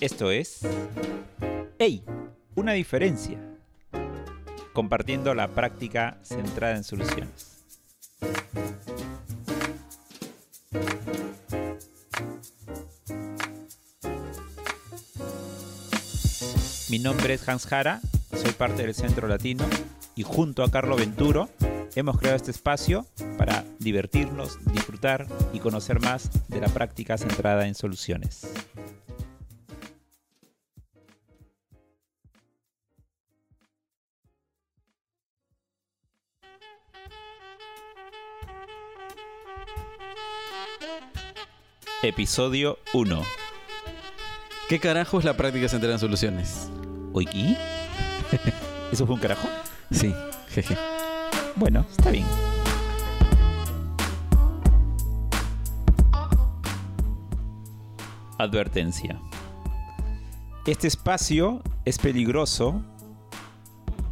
Esto es... ¡Ey! Una diferencia. Compartiendo la práctica centrada en soluciones. Mi nombre es Hans Jara, soy parte del Centro Latino y junto a Carlo Venturo hemos creado este espacio para divertirnos, disfrutar y conocer más de la práctica centrada en soluciones. Episodio 1. ¿Qué carajo es la práctica centrada en soluciones? ¿Oiki? ¿Eso fue un carajo? Sí, jeje. Bueno, está bien. Advertencia. Este espacio es peligroso,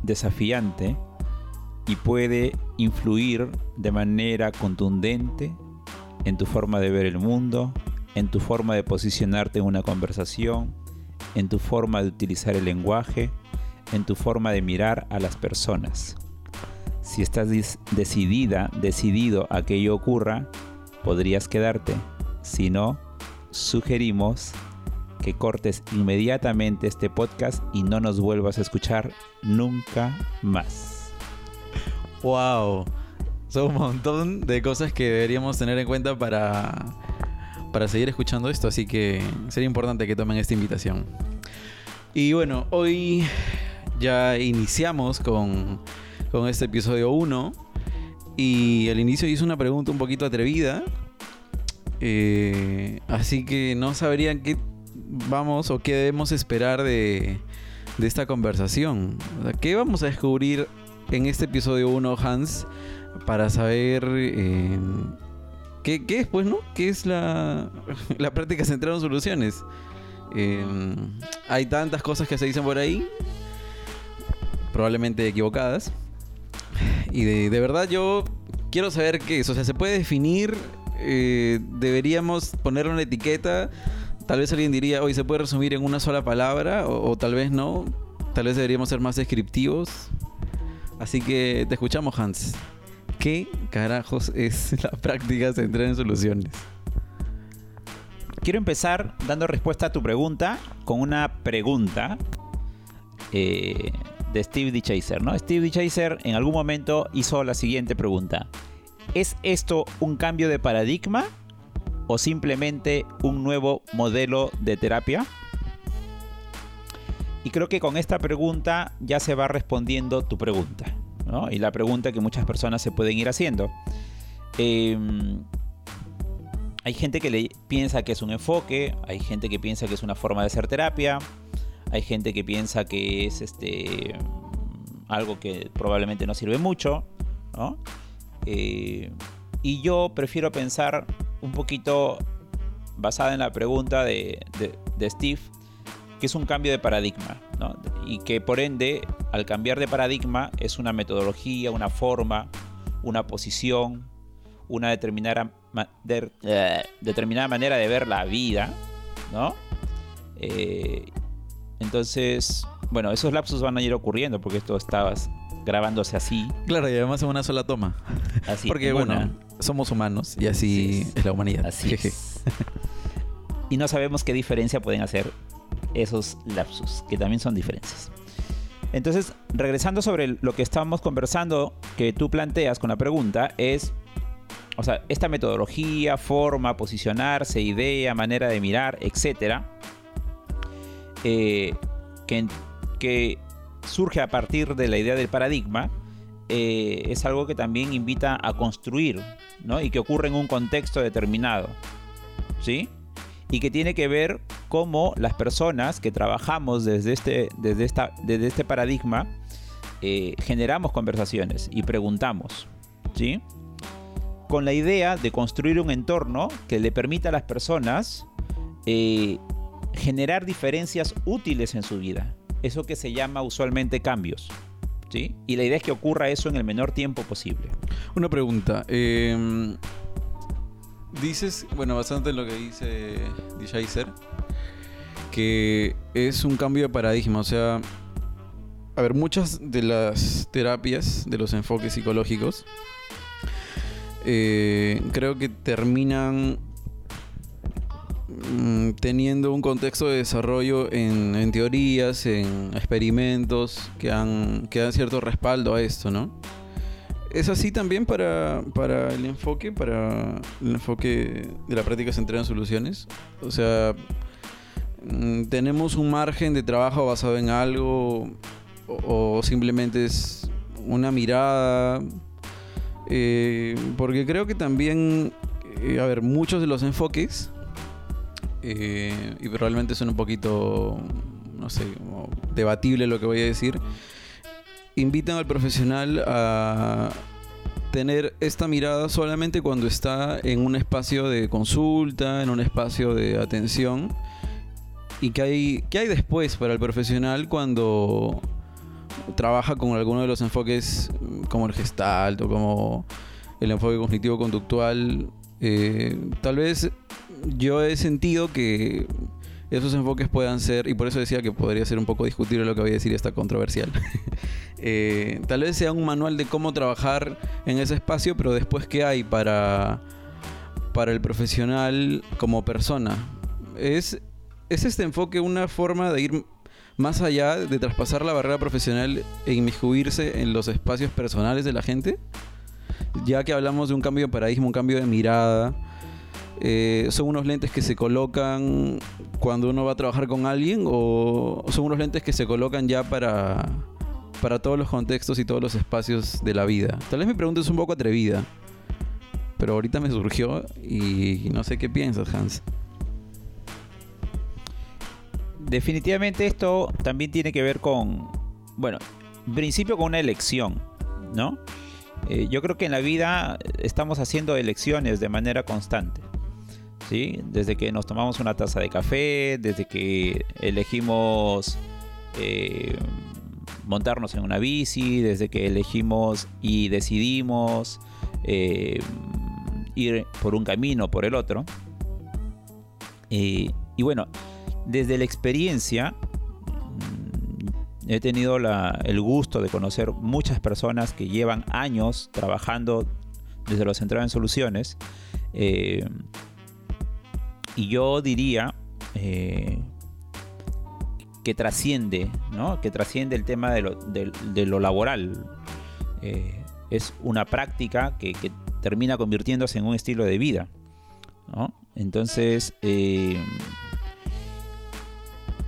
desafiante y puede influir de manera contundente en tu forma de ver el mundo, en tu forma de posicionarte en una conversación, en tu forma de utilizar el lenguaje, en tu forma de mirar a las personas. Si estás decidida, decidido a que ello ocurra, podrías quedarte. Si no, sugerimos que cortes inmediatamente este podcast y no nos vuelvas a escuchar nunca más. ¡Wow! Son un montón de cosas que deberíamos tener en cuenta para, para seguir escuchando esto, así que sería importante que tomen esta invitación. Y bueno, hoy ya iniciamos con, con este episodio 1 y al inicio hice una pregunta un poquito atrevida, eh, así que no sabrían qué vamos o qué debemos esperar de, esta conversación. ¿Qué vamos a descubrir en este episodio 1, Hans? para saber eh, ¿qué, es, pues, ¿no? ¿Qué es la, la práctica centrada en soluciones? Eh, hay tantas cosas que se dicen por ahí, probablemente equivocadas. Y de, verdad yo quiero saber qué es. O sea, ¿se puede definir? Eh, ¿Deberíamos ponerle una etiqueta? Tal vez alguien diría, hoy se puede resumir en una sola palabra, o, o tal vez no. Tal vez deberíamos ser más descriptivos. Así que te escuchamos, Hans. ¿Qué carajos es la práctica centrada en soluciones? Quiero empezar dando respuesta a tu pregunta con una pregunta eh, de Steve D. Chaser. ¿no? Steve D. Chaser en algún momento hizo la siguiente pregunta. ¿Es esto un cambio de paradigma o simplemente un nuevo modelo de terapia? Y creo que con esta pregunta ya se va respondiendo tu pregunta. Y la pregunta que muchas personas se pueden ir haciendo. Em, hay gente que le piensa que es un enfoque, hay gente que piensa que es una forma de hacer terapia, hay gente que piensa que es este algo que probablemente no sirve mucho, eh, y yo prefiero pensar un poquito basada en la pregunta de, de Steve, que es un cambio de paradigma, y que por ende, al cambiar de paradigma, es una metodología, una forma, una posición, una determinada, eh, determinada manera de ver la vida, ¿no? Eh, entonces, bueno, esos lapsos van a ir ocurriendo porque esto estaba grabándose así. Claro, y además en una sola toma. Así, porque bueno, somos humanos y así es, la humanidad. Así y no sabemos qué diferencia pueden hacer esos lapsus, que también son diferencias. Entonces, regresando sobre lo que estábamos conversando, que tú planteas con la pregunta, es, o sea, esta metodología, forma, posicionarse, idea, manera de mirar, etcétera, eh, que, que, surge a partir de la idea del paradigma, eh, es algo que también invita a construir, ¿no? Y que ocurre en un contexto determinado, ¿sí? y que tiene que ver cómo las personas que trabajamos desde este, desde esta, desde este paradigma eh, generamos conversaciones y preguntamos, ¿sí? Con la idea de construir un entorno que le permita a las personas eh, generar diferencias útiles en su vida. Eso que se llama usualmente cambios. ¿sí? Y la idea es que ocurra eso en el menor tiempo posible. Una pregunta. Eh, dices, bueno, bastante lo que dice Dijaiser, que es un cambio de paradigma, o sea, a ver, muchas de las terapias, de los enfoques psicológicos, eh, creo que terminan mm, teniendo un contexto de desarrollo en, teorías, en experimentos que han, dan cierto respaldo a esto, ¿no? Es así también para, para el enfoque, para el enfoque de la práctica centrada en soluciones. O sea, mm, tenemos un margen de trabajo basado en algo o, simplemente es una mirada. Eh, porque creo que también, eh, a ver, muchos de los enfoques, eh, y probablemente son un poquito, no sé, debatible lo que voy a decir, invitan al profesional a tener esta mirada solamente cuando está en un espacio de consulta, en un espacio de atención. ¿Y qué hay, qué hay después para el profesional cuando trabaja con alguno de los enfoques como el gestalt o como el enfoque cognitivo-conductual? Eh, tal vez yo he sentido que esos enfoques puedan ser, y por eso decía que podría ser un poco discutible lo que voy a decir, está controversial. Eh, tal vez sea un manual de cómo trabajar en ese espacio, pero después qué hay para, para el profesional como persona. ¿Es, ¿Es este enfoque una forma de ir más allá, de traspasar la barrera profesional e inmiscuirse en los espacios personales de la gente? Ya que hablamos de un cambio de paradigma, un cambio de mirada, eh, ¿Son unos lentes que se colocan cuando uno va a trabajar con alguien o son unos lentes que se colocan ya para, para todos los contextos y todos los espacios de la vida? Tal vez mi pregunta es un poco atrevida, pero ahorita me surgió y no sé qué piensas, Hans. Definitivamente esto también tiene que ver con, bueno, en principio con una elección, ¿no? Eh, yo creo que en la vida estamos haciendo elecciones de manera constante. Desde que nos tomamos una taza de café, desde que elegimos eh, montarnos en una bici, desde que elegimos y decidimos eh, ir por un camino o por el otro. y bueno, desde la experiencia mm, he tenido el gusto de conocer muchas personas que llevan años trabajando desde los centrados en soluciones. Eh, y yo diría eh, que trasciende, ¿no? Que trasciende el tema de lo, laboral. Eh, es una práctica que, termina convirtiéndose en un estilo de vida. Entonces, eh,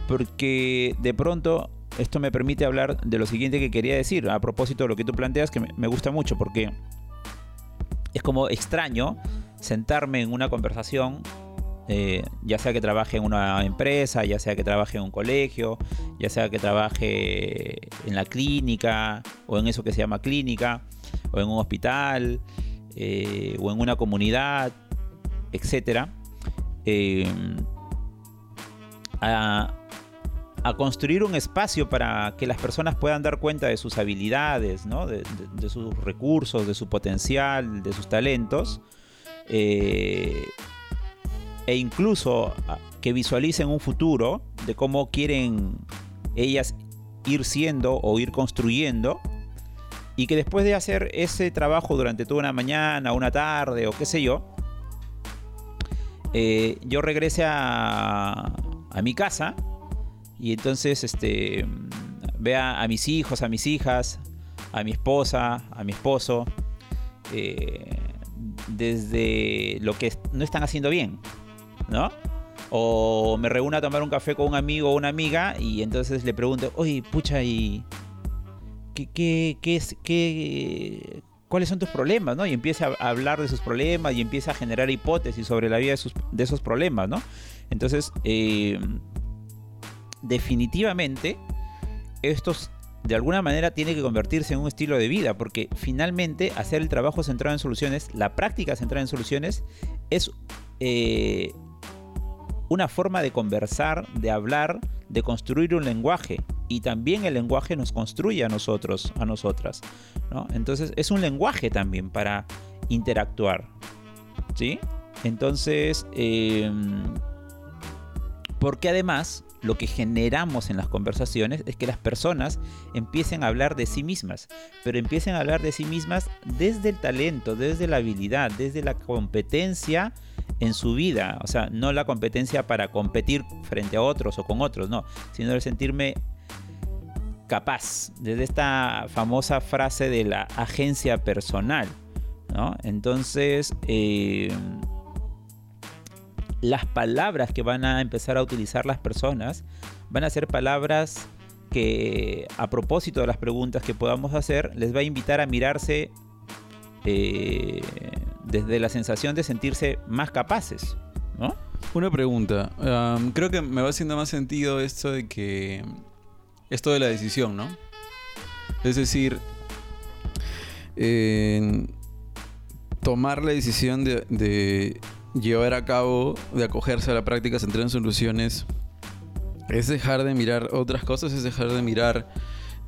porque de pronto esto me permite hablar de lo siguiente que quería decir, a propósito de lo que tú planteas, que me gusta mucho, porque es como extraño sentarme en una conversación eh, ya sea que trabaje en una empresa, ya sea que trabaje en un colegio, ya sea que trabaje en la clínica o en eso que se llama clínica, o en un hospital, eh, o en una comunidad, etc. Eh, a, construir un espacio para que las personas puedan dar cuenta de sus habilidades, de, sus recursos, de su potencial, de sus talentos e incluso ah, que visualicen un futuro de cómo quieren ellas ir siendo o ir construyendo y que después de hacer ese trabajo durante toda una mañana, una tarde o qué sé yo, eh, yo regrese a, mi casa y entonces este, vea a mis hijos, a mis hijas, a mi esposa, a mi esposo, eh, desde lo que no están haciendo bien. ¿No? O me reúno a tomar un café con un amigo o una amiga y entonces le pregunto, oye, pucha, ¿y qué, qué, qué es, qué, cuáles son tus problemas, ¿no? Y empieza a hablar de sus problemas y empieza a generar hipótesis sobre la vida de, esos problemas, ¿no? Entonces, eh, definitivamente, estos de alguna manera tiene que convertirse en un estilo de vida, porque finalmente hacer el trabajo centrado en soluciones, la práctica centrada en soluciones, es eh, una forma de conversar, de hablar, de construir un lenguaje. Y también el lenguaje nos construye a nosotros, a nosotras. Entonces es un lenguaje también para interactuar. ¿Sí? Entonces, eh, porque además lo que generamos en las conversaciones es que las personas empiecen a hablar de sí mismas, pero empiecen a hablar de sí mismas desde el talento, desde la habilidad, desde la competencia en su vida. O sea, no la competencia para competir frente a otros o con otros, no, sino el sentirme capaz, desde esta famosa frase de la agencia personal. ¿no? Entonces, eh, las palabras que van a empezar a utilizar las personas van a ser palabras que a propósito de las preguntas que podamos hacer les va a invitar a mirarse eh, desde la sensación de sentirse más capaces, ¿no? Una pregunta. creo que me va haciendo más sentido esto de que. Esto de la decisión, ¿no? Es decir, tomar la decisión de llevar a cabo, de acogerse a la práctica centrada en soluciones, es dejar de mirar otras cosas, es dejar de mirar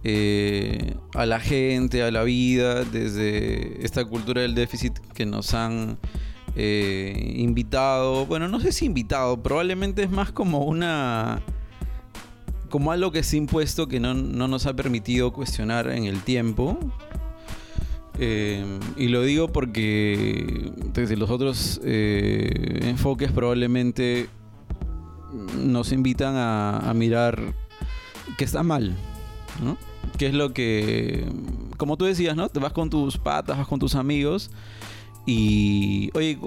eh, a la gente, a la vida, desde esta cultura del déficit que nos han eh, invitado. Bueno, no sé si invitado, probablemente es más como una. como algo que es impuesto que no, no nos ha permitido cuestionar en el tiempo. Eh, y lo digo porque desde los otros eh, enfoques probablemente nos invitan a, mirar que está mal, ¿no? Que es lo que, como tú decías, ¿no? Te vas con tus patas, vas con tus amigos y, oye,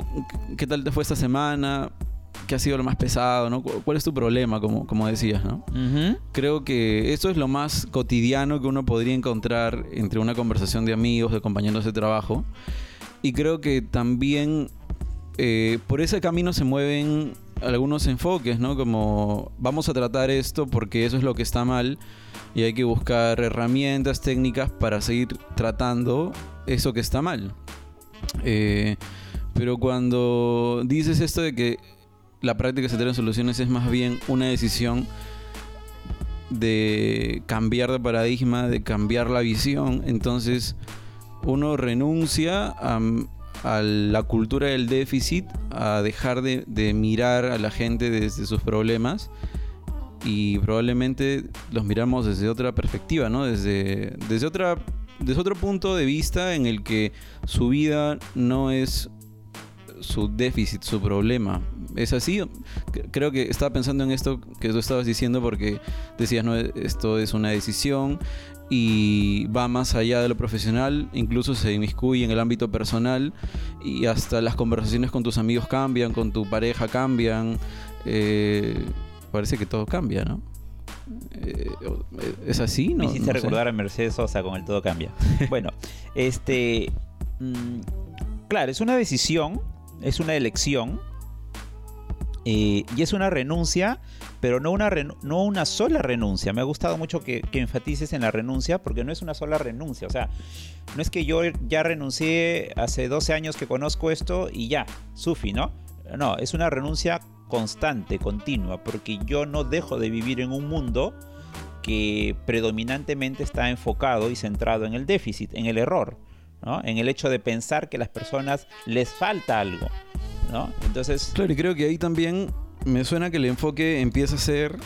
¿qué tal te fue esta semana? ¿Qué ha sido lo más pesado? ¿no? ¿Cuál es tu problema, como, como decías? ¿no? Creo que eso es lo más cotidiano que uno podría encontrar entre una conversación de amigos, de compañeros de trabajo. Y creo que también eh, por ese camino se mueven algunos enfoques, ¿no? Como vamos a tratar esto porque eso es lo que está mal y hay que buscar herramientas, técnicas para seguir tratando eso que está mal. Eh, pero cuando dices esto de que la práctica se en soluciones es más bien una decisión de cambiar de paradigma, de cambiar la visión. Entonces uno renuncia a, la cultura del déficit, a dejar de, mirar a la gente desde sus problemas y probablemente los miramos desde otra perspectiva, ¿no? Desde, desde, otra, desde otro punto de vista en el que su vida no es su déficit, su problema. ¿Es así? Creo que estaba pensando en esto que tú estabas diciendo porque decías, no, esto es una decisión y va más allá de lo profesional, incluso se inmiscuye en el ámbito personal y hasta las conversaciones con tus amigos cambian, con tu pareja cambian. Eh, parece que todo cambia, ¿no? Eh, ¿Es así? ¿no? Me hiciste recordar a Mercedes Sosa con el todo cambia. bueno, este. Mm, claro, es una decisión es una elección y es una renuncia, pero no una, no una sola renuncia. Me ha gustado mucho que, enfatices en la renuncia, porque no es una sola renuncia. O sea, no es que yo ya renuncié hace 12 años que conozco esto y ya, sufi, ¿no? No, es una renuncia constante, continua, porque yo no dejo de vivir en un mundo que predominantemente está enfocado y centrado en el déficit, en el error en el hecho de pensar que a las personas les falta algo. ¿No? Entonces... Claro, y creo que ahí también me suena que el enfoque empieza a ser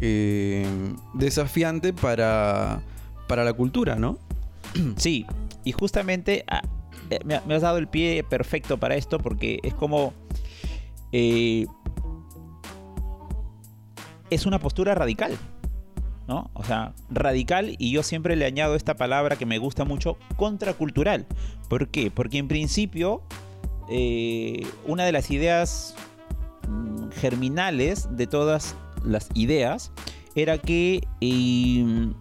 eh, desafiante para, para la cultura, ¿no? Sí, y justamente ah, eh, me, has dado el pie perfecto para esto porque es como... Eh, es una postura radical. ¿no? O sea, radical y yo siempre le añado esta palabra que me gusta mucho, contracultural. ¿Por qué? Porque en principio eh, una de las ideas mm, germinales de todas las ideas era que... y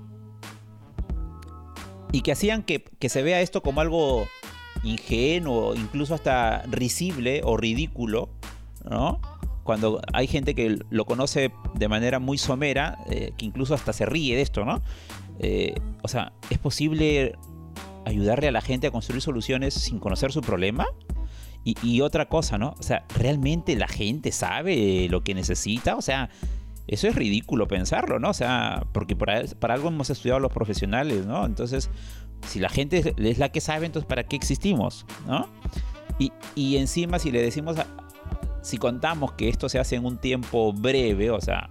que hacían que, que se vea esto como algo ingenuo, incluso hasta risible o ridículo, ¿no? cuando hay gente que lo conoce de manera muy somera, eh, que incluso hasta se ríe de esto, ¿no? Eh, o sea, ¿es posible ayudarle a la gente a construir soluciones sin conocer su problema? Y, otra cosa, ¿no? O sea, ¿realmente la gente sabe lo que necesita? O sea, eso es ridículo pensarlo, ¿no? O sea, porque para, para algo hemos estudiado los profesionales, ¿no? Entonces, si la gente es la que sabe, entonces ¿para qué existimos? ¿No? Y, encima si le decimos, si contamos que esto se hace en un tiempo breve, o sea,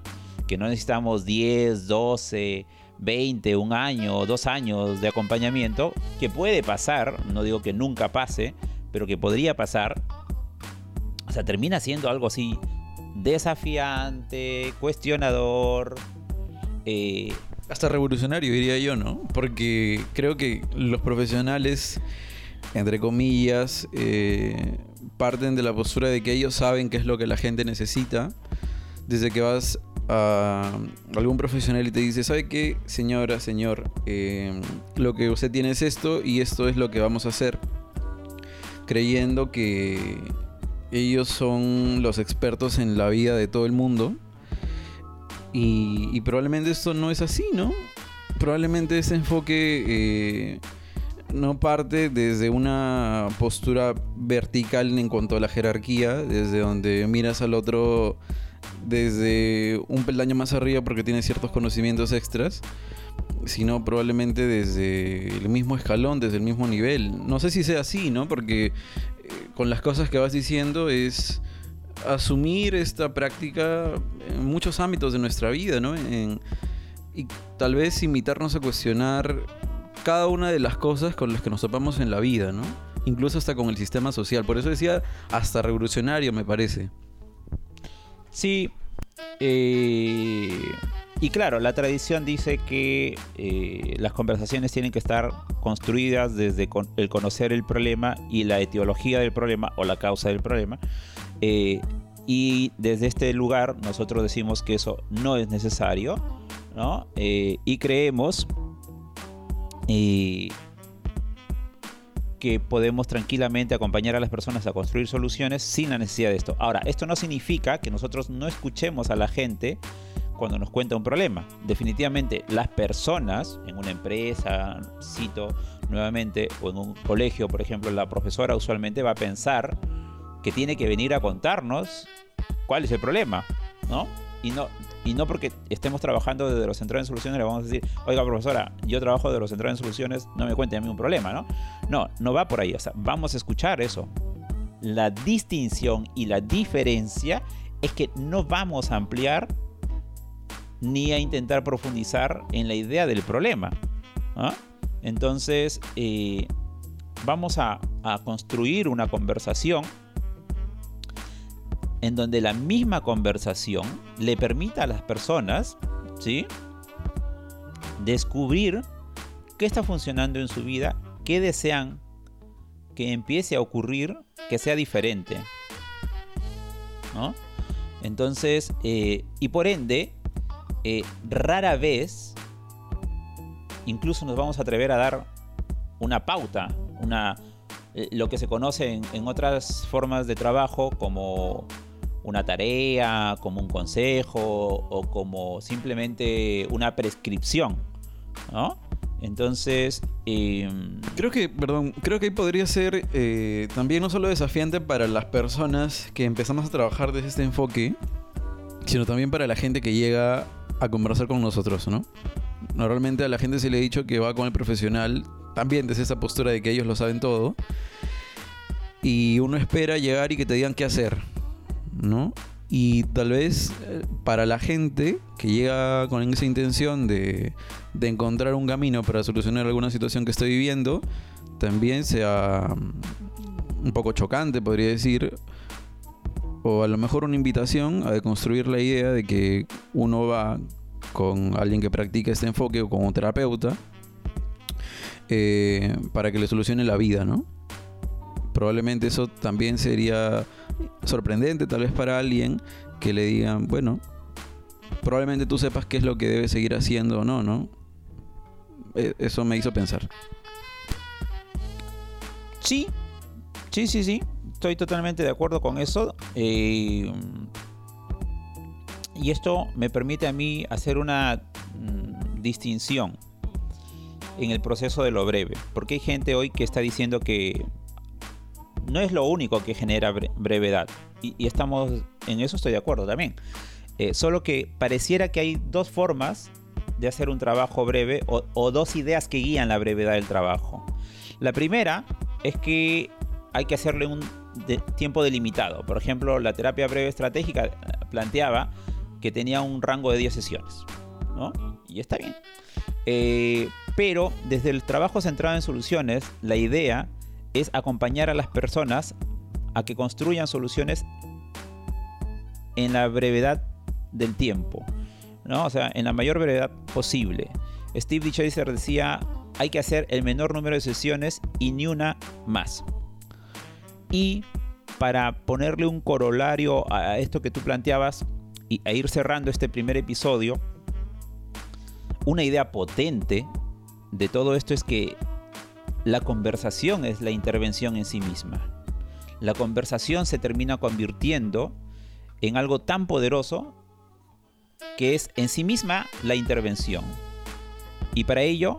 que no necesitamos 10, 12, 20, un año, dos años de acompañamiento, que puede pasar, no digo que nunca pase, pero que podría pasar, o sea, termina siendo algo así desafiante, cuestionador. Eh, Hasta revolucionario, diría yo, ¿no? Porque creo que los profesionales, entre comillas, eh, parten de la postura de que ellos saben qué es lo que la gente necesita. Desde que vas a algún profesional y te dice, ¿sabe qué, señora, señor? Eh, lo que usted tiene es esto y esto es lo que vamos a hacer. Creyendo que ellos son los expertos en la vida de todo el mundo. Y, probablemente esto no es así, ¿no? Probablemente ese enfoque eh, no parte desde una postura vertical en cuanto a la jerarquía, desde donde miras al otro desde un peldaño más arriba porque tiene ciertos conocimientos extras, sino probablemente desde el mismo escalón, desde el mismo nivel. No sé si sea así, ¿no? Porque con las cosas que vas diciendo es asumir esta práctica en muchos ámbitos de nuestra vida, ¿no? y tal vez invitarnos a cuestionar cada una de las cosas con las que nos topamos en la vida, ¿no? Incluso hasta con el sistema social. Por eso decía hasta revolucionario, me parece. Sí. Eh, y claro, la tradición dice que eh, las conversaciones tienen que estar construidas desde el conocer el problema y la etiología del problema o la causa del problema. Eh, y desde este lugar nosotros decimos que eso no es necesario, ¿no? Eh, y creemos que podemos tranquilamente acompañar a las personas a construir soluciones sin la necesidad de esto. Ahora, esto no significa que nosotros no escuchemos a la gente cuando nos cuenta un problema. Definitivamente las personas en una empresa, cito nuevamente, o en un colegio, por ejemplo, la profesora usualmente va a pensar que tiene que venir a contarnos cuál es el problema, ¿no? Y no, y no porque estemos trabajando desde los centros de soluciones le vamos a decir, oiga profesora, yo trabajo de los centros de soluciones, no me cuente a mí un problema, ¿no? No, no va por ahí, o sea, vamos a escuchar eso. La distinción y la diferencia es que no vamos a ampliar ni a intentar profundizar en la idea del problema. ¿ah? Entonces, eh, vamos a, construir una conversación en donde la misma conversación le permita a las personas, ¿sí? Descubrir qué está funcionando en su vida, qué desean que empiece a ocurrir, que sea diferente, ¿no? Entonces, eh, y por ende, eh, rara vez incluso nos vamos a atrever a dar una pauta, una, eh, lo que se conoce en, otras formas de trabajo como una tarea, como un consejo o como simplemente una prescripción, ¿no? Entonces, em, creo que, perdón, creo que podría ser eh, también no solo desafiante para las personas que empezamos a trabajar desde este enfoque, sino también para la gente que llega a conversar con nosotros, ¿no? Normalmente a la gente se le ha dicho que va con el profesional, también desde esa postura de que ellos lo saben todo, y uno espera llegar y que te digan qué hacer, ¿no? Y tal vez eh, para la gente que llega con esa intención de, de encontrar un camino para solucionar alguna situación que estoy viviendo, también sea mm, un poco chocante, podría decir, o a lo mejor una invitación a construir la idea de que uno va con alguien que practica este enfoque o con un terapeuta eh, para que le solucione la vida, ¿no? Probablemente eso también sería sorprendente tal vez para alguien que le digan, bueno, probablemente tú sepas qué es lo que debes seguir haciendo o no, ¿no? E, eso me hizo pensar. Sí, sí, sí, sí estoy totalmente de acuerdo con eso. Eh, y esto me permite a mí hacer una mm, distinción en el proceso de lo breve. Porque hay gente hoy que está diciendo que no es lo único que genera brevedad. Y, estamos en eso estoy de acuerdo también. Eh, solo que pareciera que hay dos formas de hacer un trabajo breve o, o dos ideas que guían la brevedad del trabajo. La primera es que hay que hacerle un tiempo delimitado. Por ejemplo, la terapia breve estratégica planteaba que tenía un rango de 10 sesiones. ¿no? Y está bien. Eh, pero desde el trabajo centrado en soluciones, la idea es acompañar a las personas a que construyan soluciones en la brevedad del tiempo, ¿no? O sea, en la mayor brevedad posible. Steve Chaser decía, hay que hacer el menor número de sesiones y ni una más. Y para ponerle un corolario a esto que tú planteabas y a ir cerrando este primer episodio, una idea potente de todo esto es que la conversación es la intervención en sí misma. La conversación se termina convirtiendo en algo tan poderoso que es en sí misma la intervención. Y para ello,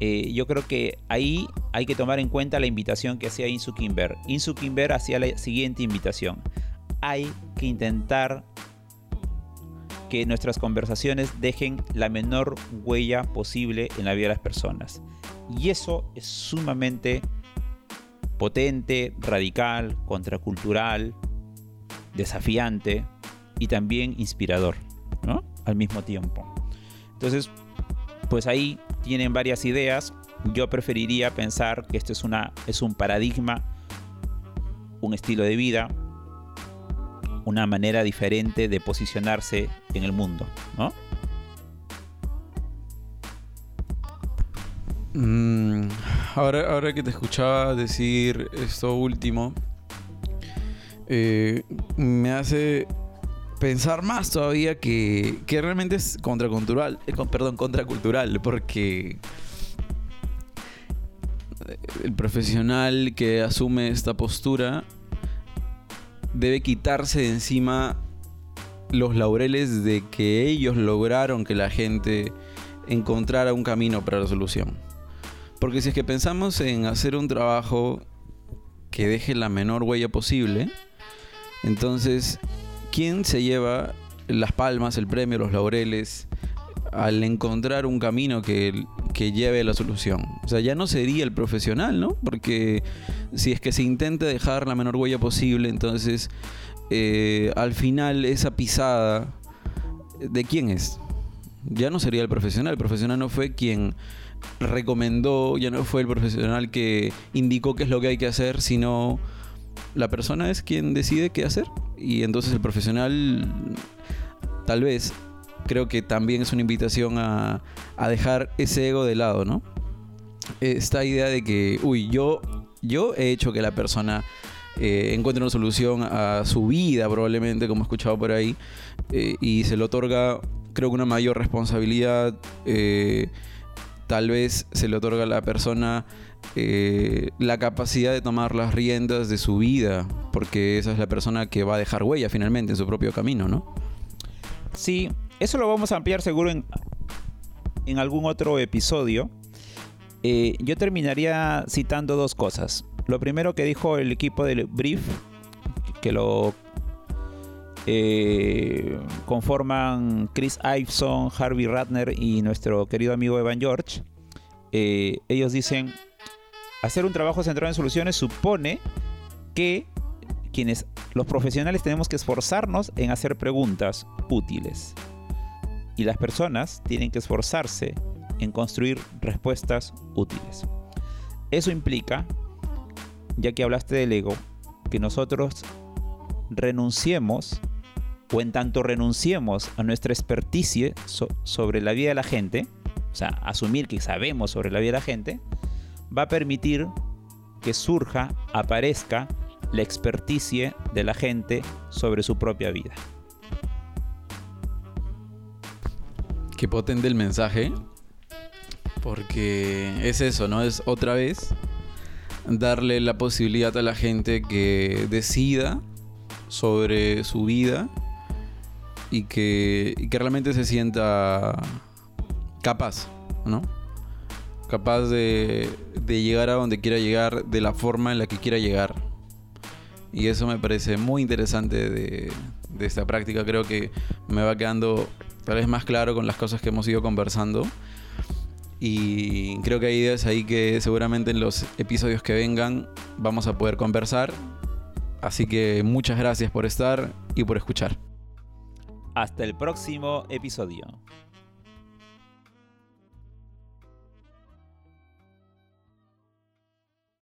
eh, yo creo que ahí hay que tomar en cuenta la invitación que hacía Insu Kimber. Insu Kimber hacía la siguiente invitación. Hay que intentar que nuestras conversaciones dejen la menor huella posible en la vida de las personas. Y eso es sumamente potente, radical, contracultural, desafiante y también inspirador. Al mismo tiempo. Entonces, pues ahí tienen varias ideas. Yo preferiría pensar que esto es, una, es un paradigma, un estilo de vida, una manera diferente de posicionarse en el mundo, ¿no? Mm, ahora, ahora que te escuchaba decir esto último, eh, me hace pensar más todavía que, que realmente es contracultural, eh, perdón, contracultural, porque el profesional que asume esta postura debe quitarse de encima los laureles de que ellos lograron que la gente encontrara un camino para la solución. Porque si es que pensamos en hacer un trabajo que deje la menor huella posible, entonces, ¿quién se lleva las palmas, el premio, los laureles al encontrar un camino que, que lleve la solución? O sea, ya no sería el profesional, ¿no? Porque si es que se intenta dejar la menor huella posible, entonces eh, al final esa pisada, ¿de quién es? Ya no sería el profesional. El profesional no fue quien recomendó, ya no fue el profesional que indicó qué es lo que hay que hacer, sino la persona es quien decide qué hacer. Y entonces el profesional, tal vez, creo que también es una invitación a, a dejar ese ego de lado, ¿no? Esta idea de que, uy, yo, yo he hecho que la persona eh, encuentre una solución a su vida, probablemente, como he escuchado por ahí, eh, y se le otorga, creo que una mayor responsabilidad. Eh, tal vez se le otorga a la persona la capacidad de tomar las riendas de su vida, porque esa es la persona que va a dejar huella finalmente en su propio camino, ¿no? Sí, eso lo vamos a ampliar seguro en, en algún otro episodio. Eh, yo terminaría citando dos cosas. Lo primero que dijo el equipo del Brief, que lo eh, conforman Chris Iveson, Harvey Ratner y nuestro querido amigo Evan George. ellos dicen, hacer un trabajo centrado en soluciones supone que quienes los profesionales tenemos que esforzarnos en hacer preguntas útiles. Y las personas tienen que esforzarse en construir respuestas útiles. Eso implica, ya que hablaste del ego, que nosotros renunciemos o en tanto renunciemos a nuestra experticia sobre la vida de la gente, o sea, asumir que sabemos sobre la vida de la gente, va a permitir que surja, aparezca la experticia de la gente sobre su propia vida. Qué potente el mensaje, porque es eso, ¿no? Es otra vez darle la posibilidad a la gente que decida sobre su vida y que, que realmente se sienta capaz, ¿no? capaz de, llegar a donde quiera llegar de la forma en la que quiera llegar. Y eso me parece muy interesante de, esta práctica. Creo que me va quedando tal vez más claro con las cosas que hemos ido conversando. Y creo que hay ideas ahí que seguramente en los episodios que vengan vamos a poder conversar. Así que muchas gracias por estar y por escuchar. Hasta el próximo episodio.